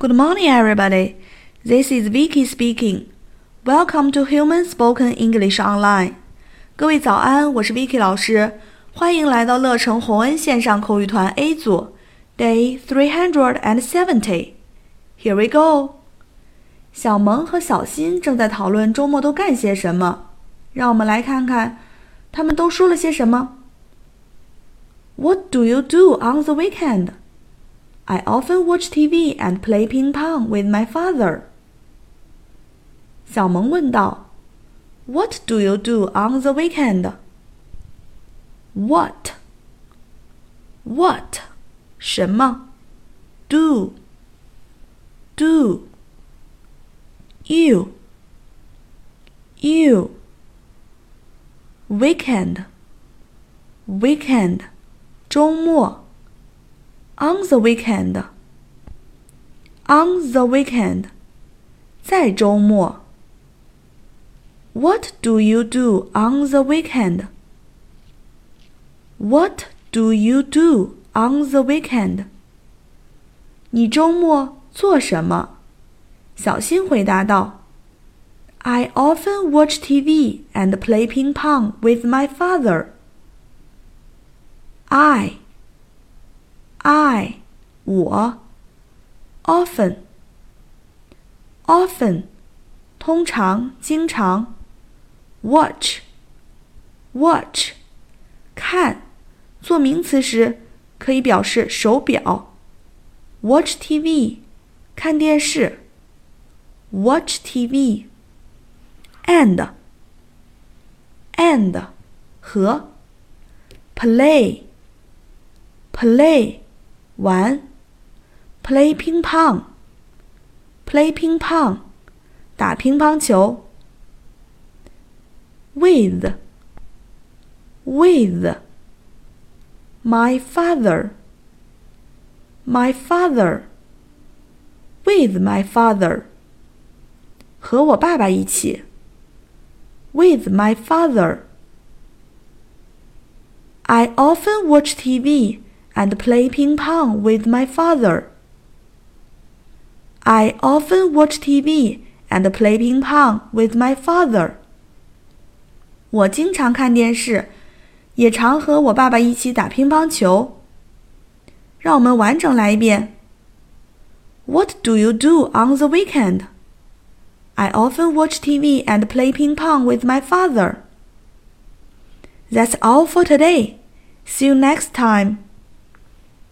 Good morning, everybody. This is Vicky speaking. Welcome to Hongen Spoken English Online. 各位早安，我是 Vicky 老师，欢迎来到乐城洪恩线上口语团 A 组，Day three hundred and seventy. Here we go. 小萌和小新正在讨论周末都干些什么，让我们来看看他们都说了些什么。What do you do on the weekend? I often watch TV and play ping pong with my father. 小萌问道：“What do you do on the weekend?” What? What? 什么？Do? Do? You? You? Weekend? Weekend? 周末。 On the weekend. On the weekend. 在周末。What do you do on the weekend? What do you do on the weekend? 你周末做什么？小新回答道：“I often watch TV and play ping pong with my father.” I, I, 我，often, often, 通常、经常，watch, watch, 看，做名词时可以表示手表，watch TV, 看电视，watch TV, and, and, 和，play。play 玩，play 乒乓，play 乒乓，打乒乓球。with with my father my father with my father 和我爸爸一起 with my father I often watch TV and play ping pong with my father. I often watch TV and play ping pong with my father. 我经常看电视，也常和我爸爸一起打乒乓球。让我们完整来一遍。What do you do on the weekend? I often watch TV and play ping pong with my father. That's all for today. See you next time.